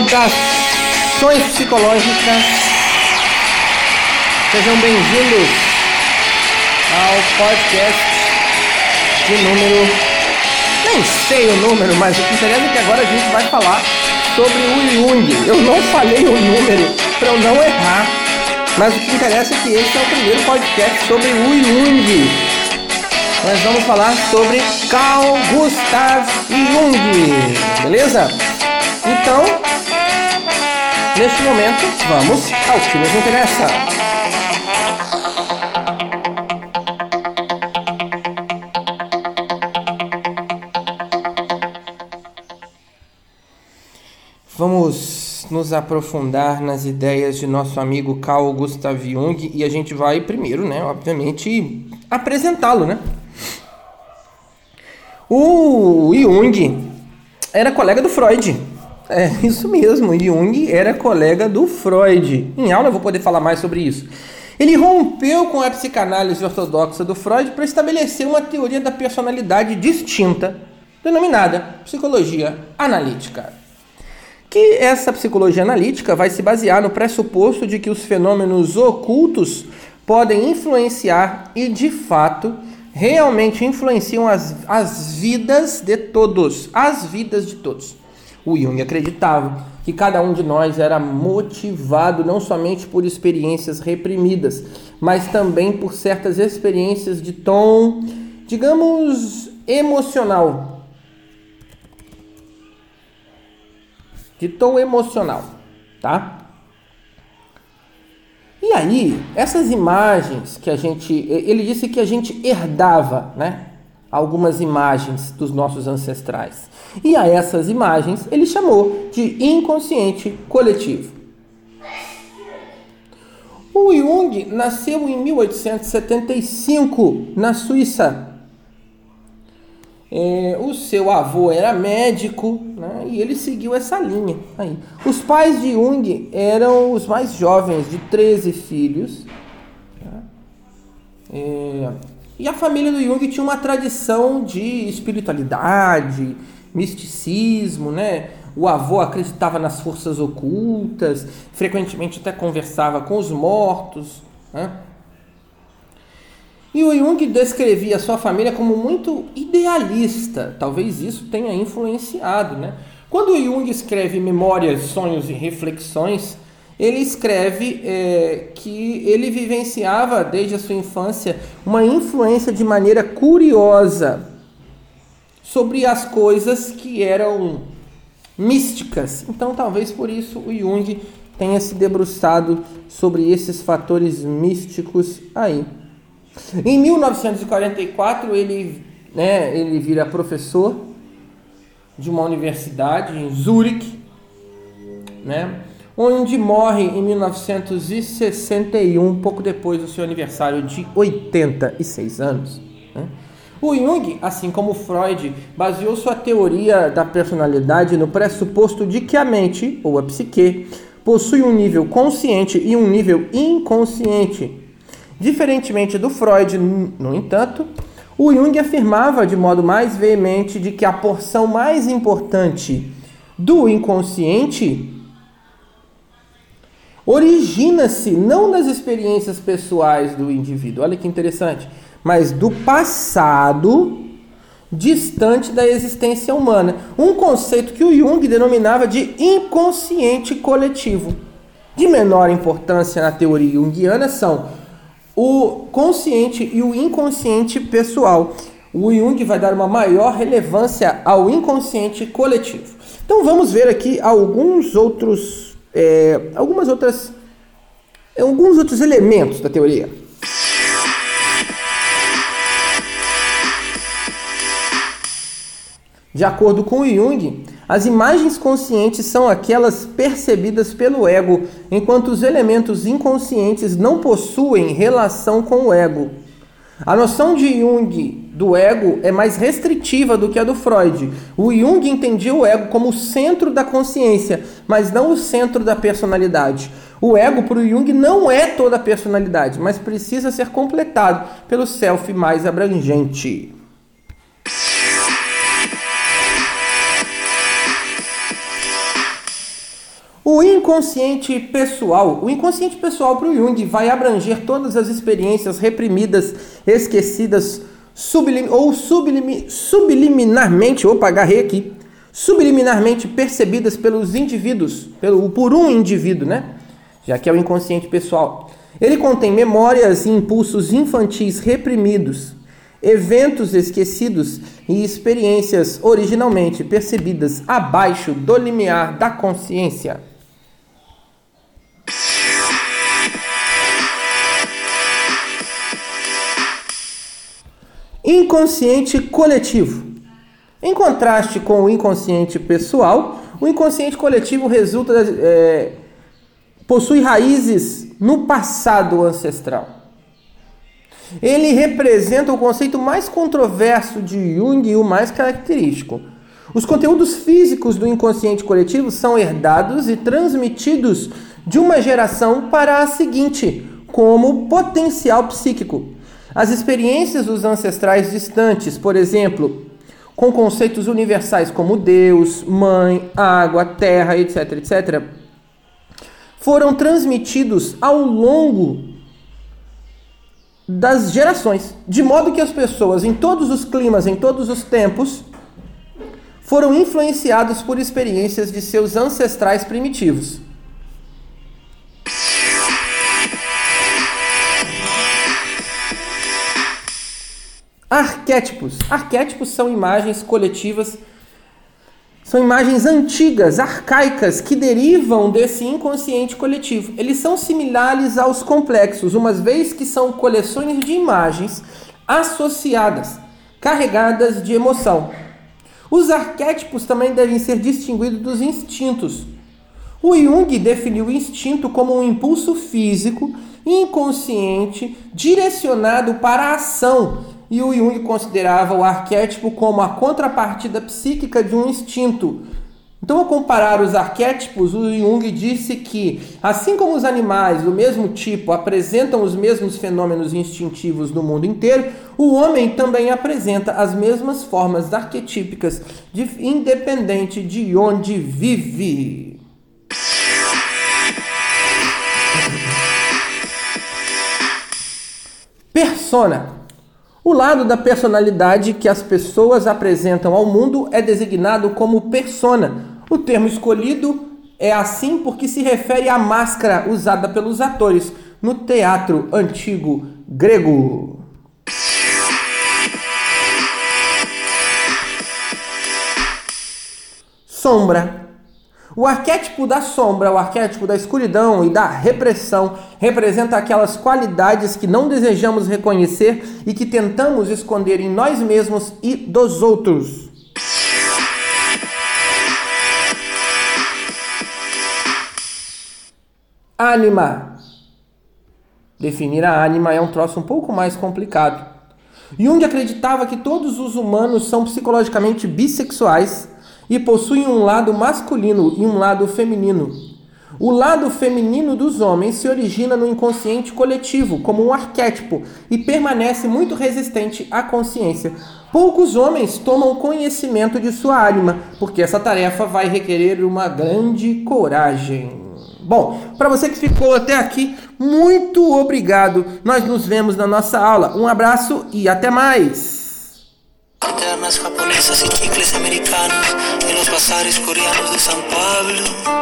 Saudações psicológicas, sejam bem-vindos ao podcast de número. Nem sei o número, mas o que interessa é que agora a gente vai falar sobre o Jung. Eu não falei o número para eu não errar, mas o que interessa é que esse é o primeiro podcast sobre o Jung. Nós vamos falar sobre Carl Gustav Jung, beleza? Então, neste momento, vamos ao que nos interessa. Vamos nos aprofundar nas ideias de nosso amigo Carl Gustav Jung e a gente vai primeiro, né, obviamente, apresentá-lo, né? O Jung era colega do Freud. É isso mesmo, Jung era colega do Freud. Em aula eu vou poder falar mais sobre isso. Ele rompeu com a psicanálise ortodoxa do Freud para estabelecer uma teoria da personalidade distinta, denominada psicologia analítica. Que essa psicologia analítica vai se basear no pressuposto de que os fenômenos ocultos podem influenciar e, de fato, realmente influenciam as, as vidas de todos, as vidas de todos. O Jung acreditava que cada um de nós era motivado não somente por experiências reprimidas, mas também por certas experiências de tom, digamos, emocional. De tom emocional, tá? E aí, essas imagens que a gente. Ele disse que a gente herdava, né? Algumas imagens dos nossos ancestrais. E a essas imagens ele chamou de inconsciente coletivo. O Jung nasceu em 1875 na Suíça. É, o seu avô era médico né, e ele seguiu essa linha. Aí. Os pais de Jung eram os mais jovens, de 13 filhos. Né? É, e a família do Jung tinha uma tradição de espiritualidade, misticismo, né? O avô acreditava nas forças ocultas, frequentemente até conversava com os mortos. Né? E o Jung descrevia a sua família como muito idealista. Talvez isso tenha influenciado. Né? Quando o Jung escreve Memórias, Sonhos e Reflexões, ele escreve é, que ele vivenciava desde a sua infância uma influência de maneira curiosa sobre as coisas que eram místicas. Então, talvez por isso o Jung tenha se debruçado sobre esses fatores místicos aí. Em 1944, ele, né, ele vira professor de uma universidade em Zurique, né, onde morre em 1961, pouco depois do seu aniversário de 86 anos. Né. O Jung, assim como Freud, baseou sua teoria da personalidade no pressuposto de que a mente, ou a psique, possui um nível consciente e um nível inconsciente. Diferentemente do Freud, no entanto, o Jung afirmava de modo mais veemente de que a porção mais importante do inconsciente origina-se não das experiências pessoais do indivíduo. Olha que interessante mas do passado distante da existência humana. Um conceito que o Jung denominava de inconsciente coletivo. De menor importância na teoria junguiana são o consciente e o inconsciente pessoal. O Jung vai dar uma maior relevância ao inconsciente coletivo. Então vamos ver aqui alguns outros, é, algumas outras, alguns outros elementos da teoria. De acordo com Jung, as imagens conscientes são aquelas percebidas pelo ego, enquanto os elementos inconscientes não possuem relação com o ego. A noção de Jung do ego é mais restritiva do que a do Freud. O Jung entendia o ego como o centro da consciência, mas não o centro da personalidade. O ego para o Jung não é toda a personalidade, mas precisa ser completado pelo self mais abrangente. O inconsciente pessoal. O inconsciente pessoal para o Jung vai abranger todas as experiências reprimidas, esquecidas, sublim, ou sublim, subliminarmente, opa, agarrei aqui, subliminarmente percebidas pelos indivíduos, pelo, por um indivíduo, né? Já que é o inconsciente pessoal. Ele contém memórias e impulsos infantis reprimidos, eventos esquecidos e experiências originalmente percebidas abaixo do limiar da consciência. Inconsciente coletivo. Em contraste com o inconsciente pessoal, o inconsciente coletivo resulta é, possui raízes no passado ancestral. Ele representa o conceito mais controverso de Jung e o mais característico. Os conteúdos físicos do inconsciente coletivo são herdados e transmitidos de uma geração para a seguinte, como potencial psíquico. As experiências dos ancestrais distantes, por exemplo, com conceitos universais como Deus, mãe, água, terra, etc., etc., foram transmitidos ao longo das gerações, de modo que as pessoas em todos os climas, em todos os tempos, foram influenciados por experiências de seus ancestrais primitivos. Arquétipos. Arquétipos são imagens coletivas, são imagens antigas, arcaicas, que derivam desse inconsciente coletivo. Eles são similares aos complexos, uma vez que são coleções de imagens associadas, carregadas de emoção. Os arquétipos também devem ser distinguidos dos instintos. O Jung definiu o instinto como um impulso físico, inconsciente, direcionado para a ação e o Jung considerava o arquétipo como a contrapartida psíquica de um instinto. Então, ao comparar os arquétipos, o Jung disse que, assim como os animais do mesmo tipo apresentam os mesmos fenômenos instintivos no mundo inteiro, o homem também apresenta as mesmas formas arquetípicas, de, independente de onde vive. Persona o lado da personalidade que as pessoas apresentam ao mundo é designado como persona. O termo escolhido é assim porque se refere à máscara usada pelos atores no teatro antigo grego. Sombra o arquétipo da sombra, o arquétipo da escuridão e da repressão, representa aquelas qualidades que não desejamos reconhecer e que tentamos esconder em nós mesmos e dos outros. Ânima. Definir a ânima é um troço um pouco mais complicado. Jung acreditava que todos os humanos são psicologicamente bissexuais e possuem um lado masculino e um lado feminino. O lado feminino dos homens se origina no inconsciente coletivo, como um arquétipo, e permanece muito resistente à consciência. Poucos homens tomam conhecimento de sua alma, porque essa tarefa vai requerer uma grande coragem. Bom, para você que ficou até aqui, muito obrigado. Nós nos vemos na nossa aula. Um abraço e até mais! Japonesas y chicles americanos en los bazares coreanos de San Pablo.